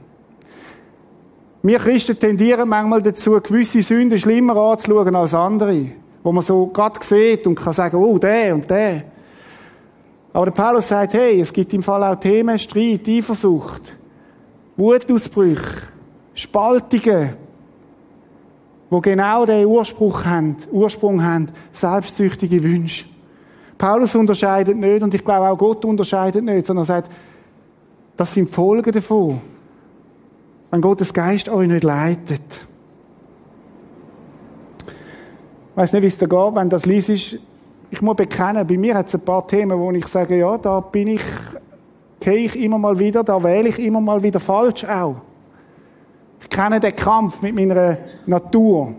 Wir Christen tendieren manchmal dazu, gewisse Sünden schlimmer anzuschauen als andere. Wo man so gerade sieht und kann sagen, oh, der und der. Aber der Paulus sagt, hey, es gibt im Fall auch Themen, Streit, Eifersucht, Wutausbrüche, Spaltungen, wo genau den Ursprung haben, Ursprung haben, selbstsüchtige Wünsche. Paulus unterscheidet nicht und ich glaube auch Gott unterscheidet nicht, sondern sagt, das sind Folgen davon wenn Gottes Geist euch nicht leitet. Ich weiß nicht, wie es da geht, wenn das liest. Ich muss bekennen, bei mir hat es ein paar Themen, wo ich sage, ja, da bin ich, gehe ich immer mal wieder, da wähle ich immer mal wieder falsch auch. Ich kenne den Kampf mit meiner Natur.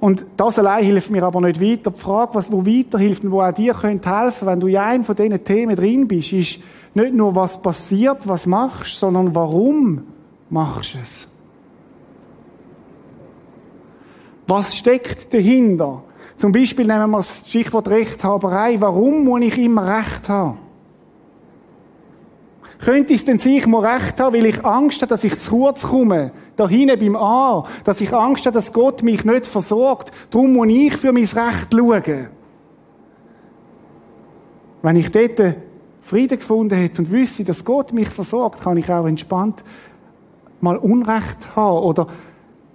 Und das allein hilft mir aber nicht weiter. Die Frage, was wo weiterhilft und wo auch dir könnte helfen, wenn du in einem von diesen Themen drin bist, ist, nicht nur was passiert, was machst, sondern warum machst du es? Was steckt dahinter? Zum Beispiel nehmen wir das Stichwort Rechthaberei. Warum muss ich immer Recht haben? Könnte es denn sich mal Recht haben, weil ich Angst habe, dass ich zu kurz komme? Da hinten beim A. Dass ich Angst habe, dass Gott mich nicht versorgt. Darum muss ich für mein Recht schauen. Wenn ich dort Frieden gefunden hat und wüsste, dass Gott mich versorgt, kann ich auch entspannt mal Unrecht haben oder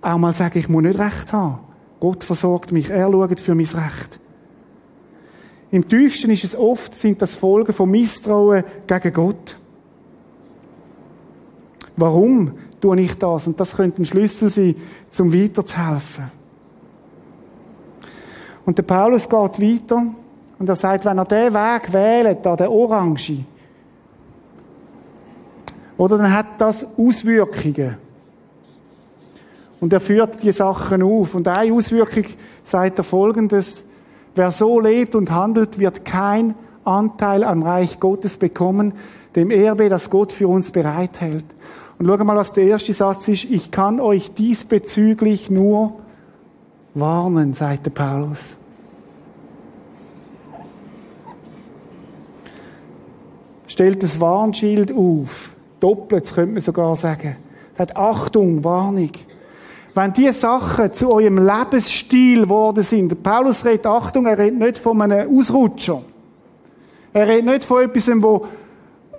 auch mal sagen, ich muss nicht Recht haben. Gott versorgt mich, er schaut für mein Recht. Im tiefsten ist es oft, sind das Folgen von Misstrauen gegen Gott. Warum tue ich das? Und das könnte ein Schlüssel sein, zum weiterzuhelfen. Und der Paulus geht weiter und er sagt, wenn er den Weg wählt, da der Orange, oder dann hat das Auswirkungen. Und er führt die Sachen auf. Und eine Auswirkung sagt er folgendes, wer so lebt und handelt, wird kein Anteil am Reich Gottes bekommen, dem Erbe, das Gott für uns bereithält. Und schau mal, was der erste Satz ist. Ich kann euch diesbezüglich nur warnen, sagt der Paulus. Stellt das Warnschild auf. Doppelt, könnte man sogar sagen. Hat Achtung, Warnung. Wenn diese Sachen zu eurem Lebensstil geworden sind, Paulus redet Achtung, er redet nicht von einem Ausrutscher. Er redet nicht von etwas, wo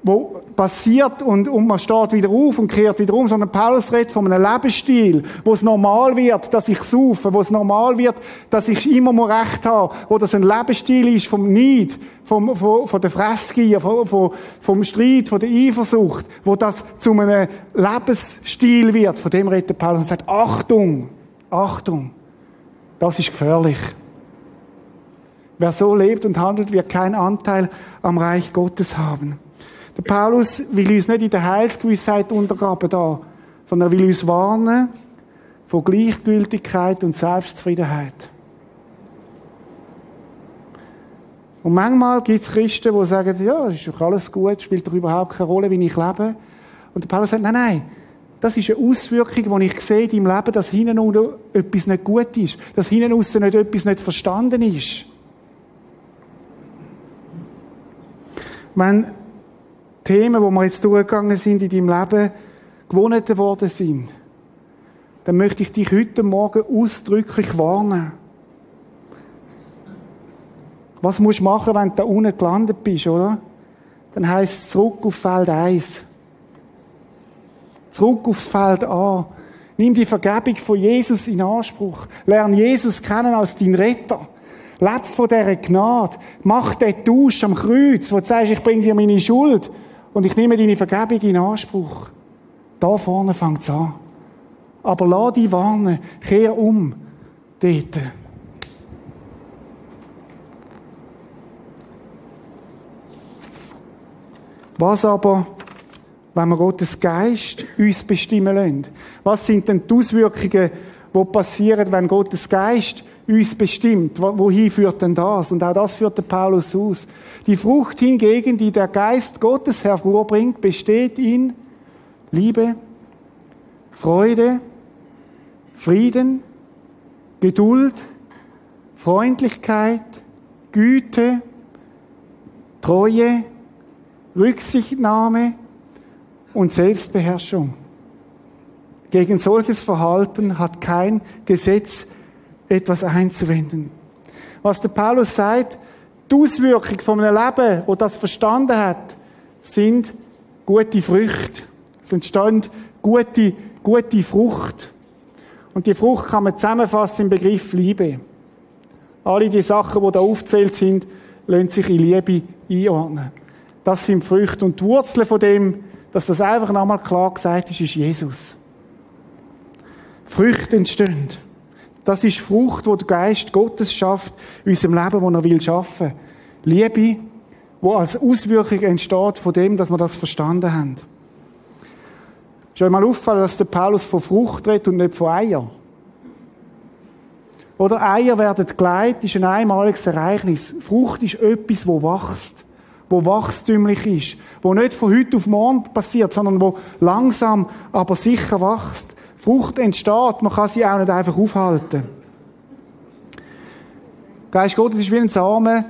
wo passiert und, und man steht wieder auf und kehrt wieder um, sondern Paulus redet von einem Lebensstil, wo es normal wird, dass ich saufe, wo es normal wird, dass ich immer mal Recht habe, wo das ein Lebensstil ist vom Neid, vom, von, von der Fressgier, vom, vom, vom Streit, von der Eifersucht, wo das zu einem Lebensstil wird. Von dem redet Paulus und sagt, Achtung, Achtung, das ist gefährlich. Wer so lebt und handelt, wird keinen Anteil am Reich Gottes haben. Der Paulus will uns nicht in der Heilsgewissheit untergraben da, sondern er will uns warnen von Gleichgültigkeit und Selbstzufriedenheit. Und manchmal gibt es Christen, die sagen, ja, ist doch alles gut, spielt doch überhaupt keine Rolle, wie ich lebe. Und der Paulus sagt, nein, nein, das ist eine Auswirkung, die ich sehe in meinem Leben, dass hinten unten etwas nicht gut ist, dass hinten außen nicht etwas nicht verstanden ist. Wenn Themen, wo wir jetzt durchgegangen sind in deinem Leben, gewonnen worden sind, dann möchte ich dich heute Morgen ausdrücklich warnen. Was musst du machen, wenn du da unten gelandet bist, oder? Dann heisst es zurück auf Feld 1. Zurück aufs Feld A. Nimm die Vergebung von Jesus in Anspruch. Lern Jesus kennen als dein Retter. Leb von dieser Gnade. Mach den Tausch am Kreuz, wo du sagst, ich bringe dir meine Schuld und ich nehme deine Vergebung in Anspruch. Da vorne fängt es an. Aber lass dich warnen. Kehr um. Dort. Was aber, wenn wir Gottes Geist uns bestimmen lassen? Was sind denn die Auswirkungen, die passieren, wenn Gottes Geist uns bestimmt? Wohin führt denn das? Und auch das führt der Paulus aus. Die Frucht hingegen, die der Geist Gottes hervorbringt, besteht in Liebe, Freude, Frieden, Geduld, Freundlichkeit, Güte, Treue, Rücksichtnahme und Selbstbeherrschung. Gegen solches Verhalten hat kein Gesetz etwas einzuwenden. Was der Paulus sagt, die Auswirkung von einem Leben, wo das verstanden hat, sind gute Früchte. Es entsteht gute, gute Frucht. Und die Frucht kann man zusammenfassen im Begriff Liebe. Alle die Sachen, die da aufzählt sind, lassen sich in Liebe einordnen. Das sind Früchte. Und die Wurzel von dem, dass das einfach nochmal klar gesagt ist, ist Jesus. Früchte entstehen. Das ist Frucht, wo der Geist Gottes schafft in unserem Leben, wo er will schaffen. Liebe, wo als Auswirkung entsteht von dem, dass wir das verstanden haben. Ist euch mal aufgefallen, dass der Paulus von Frucht redet und nicht von Eier? Oder Eier werden geleitet, ist ein einmaliges Ereignis. Frucht ist etwas, wo wächst wo wachstümlich ist, wo nicht von heute auf morgen passiert, sondern wo langsam, aber sicher wächst. Frucht entsteht, man kann sie auch nicht einfach aufhalten. Geist Gottes ist wie ein Samen,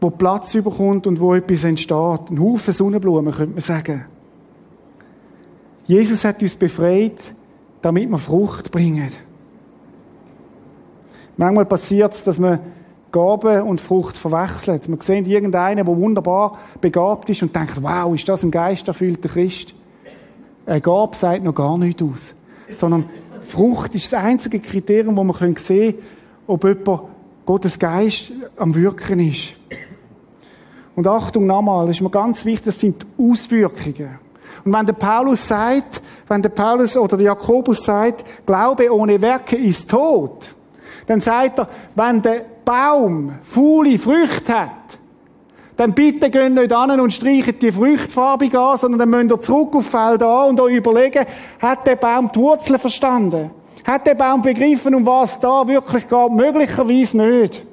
wo Platz überkommt und wo etwas entsteht. Ein Haufen Sonnenblumen, könnte man sagen. Jesus hat uns befreit, damit wir Frucht bringen. Manchmal passiert es, dass man Gabe und Frucht verwechselt. Man sieht irgendeinen, der wunderbar begabt ist und denkt, wow, ist das ein geisterfüllter Christ? Eine Gabe sagt noch gar nichts aus. Sondern Frucht ist das einzige Kriterium, wo man sehen können, ob jemand Gottes Geist am Wirken ist. Und Achtung nochmal, das ist mir ganz wichtig, das sind Auswirkungen. Und wenn der Paulus sagt, wenn der Paulus oder der Jakobus sagt, Glaube ohne Werke ist tot, dann sagt er, wenn der Baum faule Früchte hat, dann bitte geht nicht an und streicht die Früchte farbig an, sondern dann müsst ihr zurück auf Feld an und euch überlegen, hat der Baum die Wurzeln verstanden? Hat der Baum begriffen, um was da wirklich geht? Möglicherweise nicht.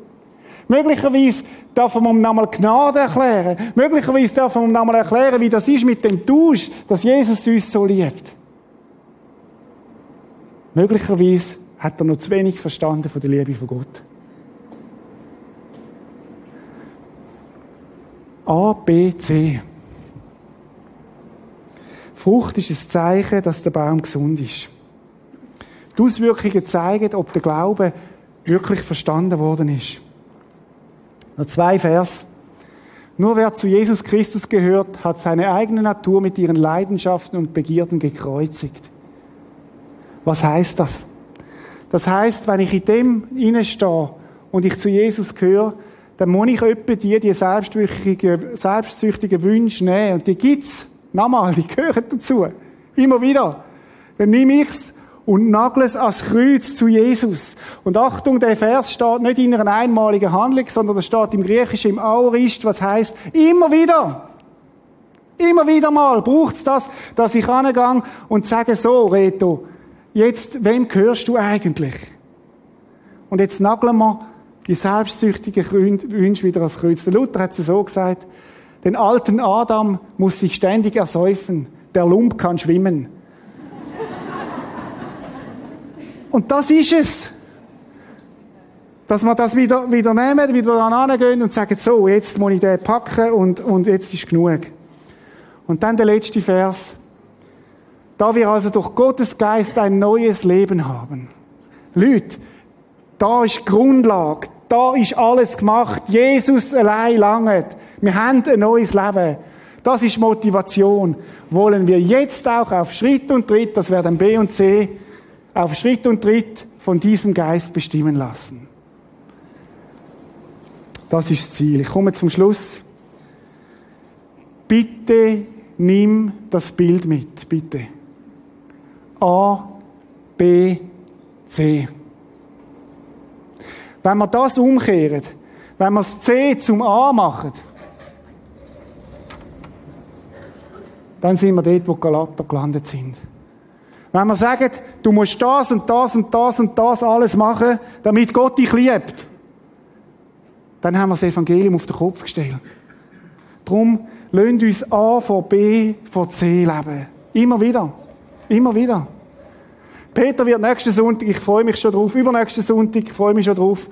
Möglicherweise darf man ihm nochmal Gnade erklären. Möglicherweise darf man ihm nochmal erklären, wie das ist mit dem Tausch, dass Jesus uns so liebt. Möglicherweise hat er noch zu wenig verstanden von der Liebe von Gott. A, B, C. Frucht ist ein Zeichen, dass der Baum gesund ist. Die Auswirkungen zeigen, ob der Glaube wirklich verstanden worden ist. Noch zwei Vers. Nur wer zu Jesus Christus gehört, hat seine eigene Natur mit ihren Leidenschaften und Begierden gekreuzigt. Was heißt das? Das heißt, wenn ich in dem stehe und ich zu Jesus gehöre, dann muss ich etwa die, die selbstsüchtigen, selbstsüchtigen Wünsche nehmen. Und die gibt's. Nochmal, die gehören dazu. Immer wieder. Dann nehme ich's und nagle es als Kreuz zu Jesus. Und Achtung, der Vers steht nicht in einer einmaligen Handlung, sondern das steht im Griechischen im Aorist, was heißt immer wieder. Immer wieder mal braucht's das, dass ich angehe und sage so, Reto, jetzt, wem gehörst du eigentlich? Und jetzt nageln wir die selbstsüchtigen Wünsche wieder als Kreuz. Der Luther hat es so gesagt, den alten Adam muss sich ständig ersäufen, der Lump kann schwimmen. Und das ist es. Dass wir das wieder, wieder nehmen, wieder dann angehen und sagen, so, jetzt muss ich den packen und, und jetzt ist genug. Und dann der letzte Vers. Da wir also durch Gottes Geist ein neues Leben haben. Leute, da ist Grundlage. Da ist alles gemacht. Jesus allein lange. Wir haben ein neues Leben. Das ist Motivation. Wollen wir jetzt auch auf Schritt und Tritt, das werden B und C, auf Schritt und Tritt von diesem Geist bestimmen lassen. Das ist das Ziel. Ich komme zum Schluss. Bitte nimm das Bild mit, bitte. A, B, C. Wenn wir das umkehren, wenn wir das C zum A machen, dann sind wir dort, wo Galater gelandet sind. Wenn wir sagen, du musst das und das und das und das alles machen, damit Gott dich liebt, dann haben wir das Evangelium auf den Kopf gestellt. Darum lasst uns A vor B vor C leben. Immer wieder. Immer wieder. Peter wird nächsten Sonntag, ich freue mich schon drauf, übernächsten Sonntag, ich freue mich schon drauf,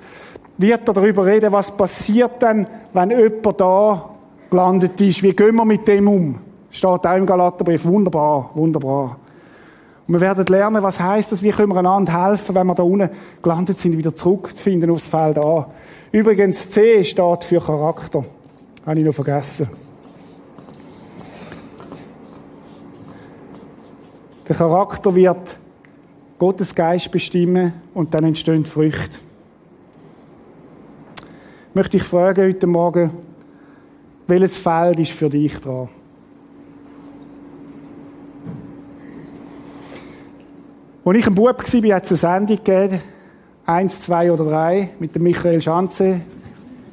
wird er darüber reden, was passiert denn, wenn jemand da gelandet ist. Wie gehen wir mit dem um? Steht auch im Galaterbrief. Wunderbar, wunderbar. Und wir werden lernen, was heißt das, wie können wir einander helfen, wenn wir da unten gelandet sind, wieder zurückzufinden aufs Feld A. Übrigens, C steht für Charakter. Habe ich noch vergessen. Der Charakter wird Gottes Geist bestimmen und dann entstehen Früchte. Möchte ich fragen heute Morgen, welches Feld ist für dich dran? Als ich ein Bub war, hat es eine Sendung gegeben, eins, zwei oder drei, mit dem Michael Schanze.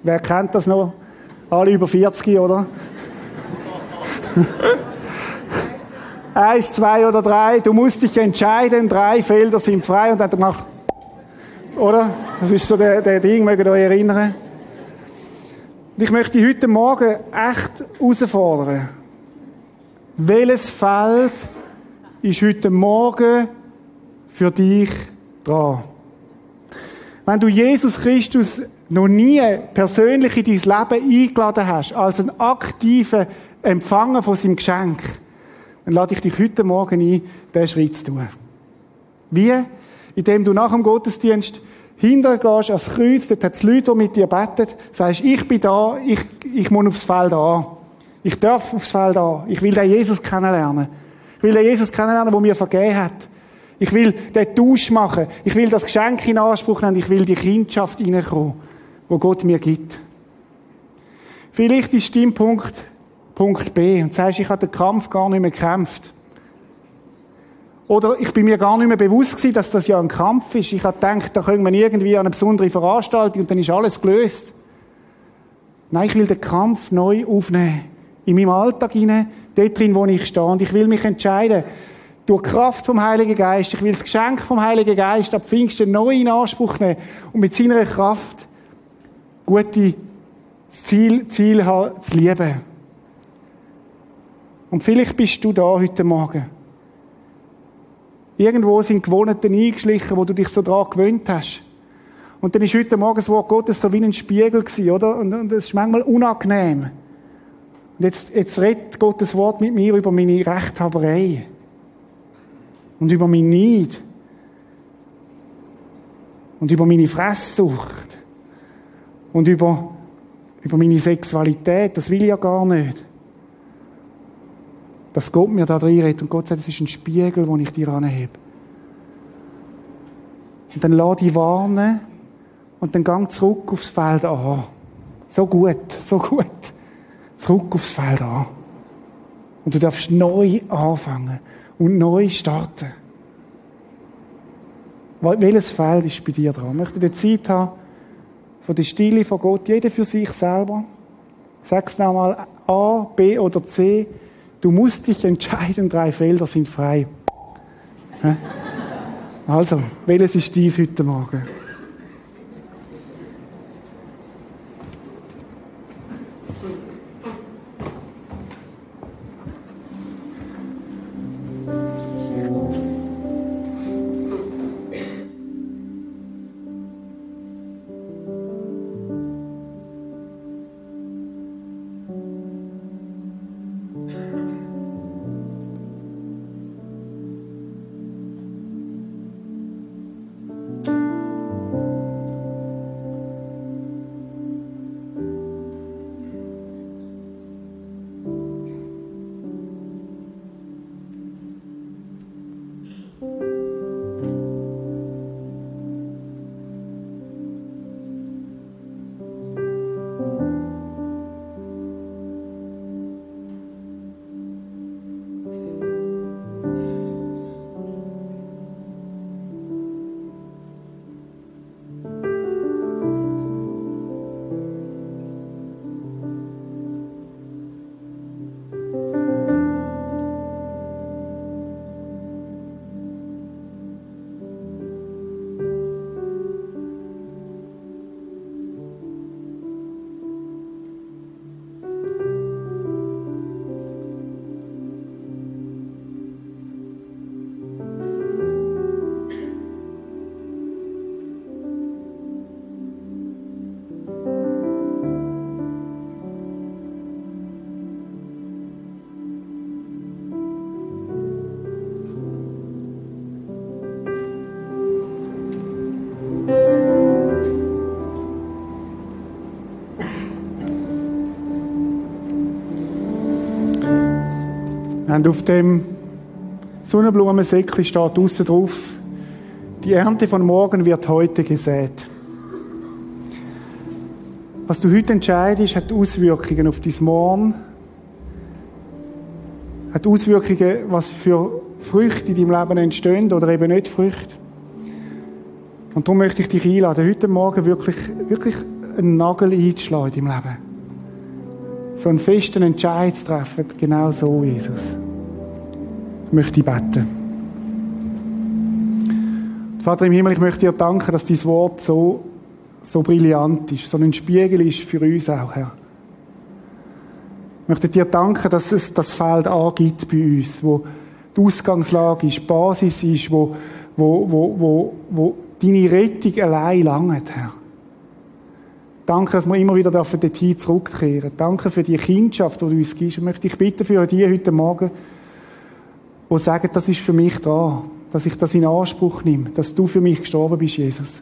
Wer kennt das noch? Alle über 40, oder? eins, zwei oder drei, du musst dich entscheiden, drei Felder sind frei und dann gemacht, oder? Das ist so der, der Ding, mögt ihr euch erinnern? Und ich möchte heute Morgen echt herausfordern. Welches Feld ist heute Morgen für dich dran. Wenn du Jesus Christus noch nie persönlich in dein Leben eingeladen hast, als einen aktiven Empfänger von seinem Geschenk, dann lade ich dich heute Morgen ein, diesen Schritt zu tun. Wie? Indem du nach dem Gottesdienst hintergehst ans Kreuz, dort hat es Leute, die mit dir beten, sagst, ich bin da, ich, ich muss aufs Feld an. Ich darf aufs Feld an. Ich will den Jesus kennenlernen. Ich will den Jesus kennenlernen, der mir vergeben hat. Ich will den Tausch machen. Ich will das Geschenk in Anspruch nehmen. Ich will die Kindschaft hineinkommen, wo Gott mir gibt. Vielleicht ist dein Punkt Punkt B und sagst, ich habe den Kampf gar nicht mehr gekämpft. Oder ich bin mir gar nicht mehr bewusst gewesen, dass das ja ein Kampf ist. Ich habe gedacht, da können wir irgendwie an eine besondere Veranstaltung und dann ist alles gelöst. Nein, ich will den Kampf neu aufnehmen. In meinem Alltag hinein, dort drin, wo ich stehe. Und ich will mich entscheiden, durch die Kraft vom Heiligen Geist, ich will das Geschenk vom Heiligen Geist ab Pfingsten neu in Anspruch nehmen und mit seiner Kraft gute Ziel, Ziel haben, zu lieben. Und vielleicht bist du da heute Morgen. Irgendwo sind Gewohnheiten eingeschlichen, wo du dich so daran gewöhnt hast. Und dann ist heute Morgen das Wort Gottes so wie ein Spiegel gewesen, oder? Und das ist manchmal unangenehm. Und jetzt, jetzt redet Gottes Wort mit mir über meine Rechthaberei und über mein Neid und über meine Fresssucht und über, über meine Sexualität. Das will ich ja gar nicht. Dass Gott mir da reinredet und Gott sagt, das ist ein Spiegel, den ich dir anhebe. Und dann lade ich warnen und dann gang zurück aufs Feld an. So gut, so gut. Zurück aufs Feld an. Und du darfst neu anfangen und neu starten. Welches Feld ist bei dir dran? Möchte die Zeit haben von der Stille von Gott, jeder für sich selber? Sag's nochmal A, B oder C. Du musst dich entscheiden, drei Felder sind frei. Also, welches ist dies heute Morgen? Und auf dem Sonnenblumensäckchen steht außen drauf, die Ernte von morgen wird heute gesät. Was du heute entscheidest, hat Auswirkungen auf dein Morgen, hat Auswirkungen, was für Früchte in deinem Leben entstehen oder eben nicht Früchte. Und darum möchte ich dich einladen, heute Morgen wirklich, wirklich einen Nagel einzuschlagen in deinem Leben. So einen festen Entscheid zu treffen, genau so, Jesus. Ich möchte beten. Vater im Himmel, ich möchte dir danken, dass dein Wort so, so brillant ist, so ein Spiegel ist für uns auch, Herr. Ich möchte dir danken, dass es das Feld angibt bei uns, wo die Ausgangslage ist, die Basis ist, wo, wo, wo, wo, wo deine Rettung allein langt, Herr. Danke, dass wir immer wieder dorthin zurückkehren dürfen. Danke für die Kindschaft, die du uns gibst. Ich möchte dich bitten für die heute Morgen, die sagen, das ist für mich da, dass ich das in Anspruch nehme, dass du für mich gestorben bist, Jesus.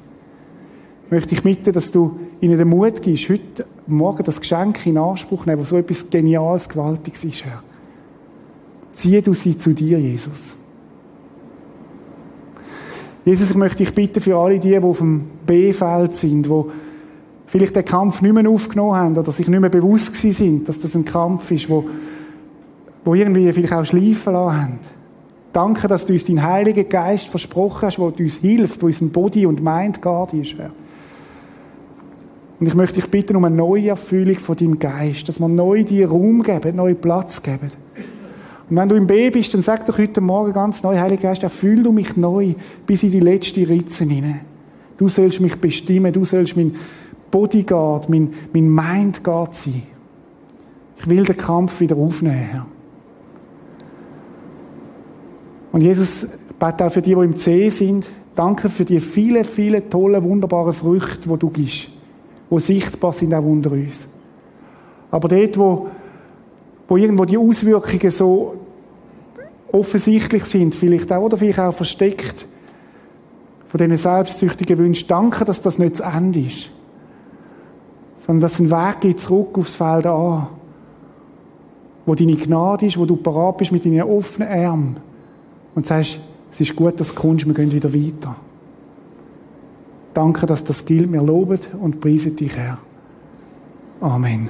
Ich möchte dich bitten, dass du ihnen den Mut gibst, heute Morgen das Geschenk in Anspruch nehmen, was so etwas Geniales, Gewaltiges ist, Herr. Zieh du sie zu dir, Jesus. Jesus, ich möchte dich bitten für alle die, die auf dem B-Feld sind, die vielleicht den Kampf nicht mehr aufgenommen haben oder sich nicht mehr bewusst sind, dass das ein Kampf ist, wo, wo irgendwie vielleicht auch schleifen lassen haben. Danke, dass du uns deinen Heiligen Geist versprochen hast, der uns hilft, wo unser Body und Mind Guard ist, Herr. Und ich möchte dich bitten um eine neue Erfüllung von deinem Geist, dass wir neu dir Raum geben, neu Platz geben. Und wenn du im B bist, dann sag doch heute Morgen ganz neu, Heiliger Geist, erfüll du mich neu bis in die letzte Ritze hinein. Du sollst mich bestimmen, du sollst mein Bodyguard, mein, mein Mindguard sein. Ich will den Kampf wieder aufnehmen, Herr. Und Jesus bete auch für die, die im C sind. Danke für die vielen, vielen tollen, wunderbaren Früchte, die du gibst, die sichtbar sind auch unter uns. Aber dort, wo, wo irgendwo die Auswirkungen so offensichtlich sind, vielleicht auch, oder vielleicht auch versteckt, von diesen selbstsüchtigen Wünschen, danke, dass das nicht das Ende ist sondern dass es einen Weg gibt zurück aufs Feld an, wo deine Gnade ist, wo du parat bist mit deinen offenen Armen und sagst, es ist gut, dass du kommst, wir gehen wieder weiter. Danke, dass das gilt. Wir loben und preisen dich, Herr. Amen.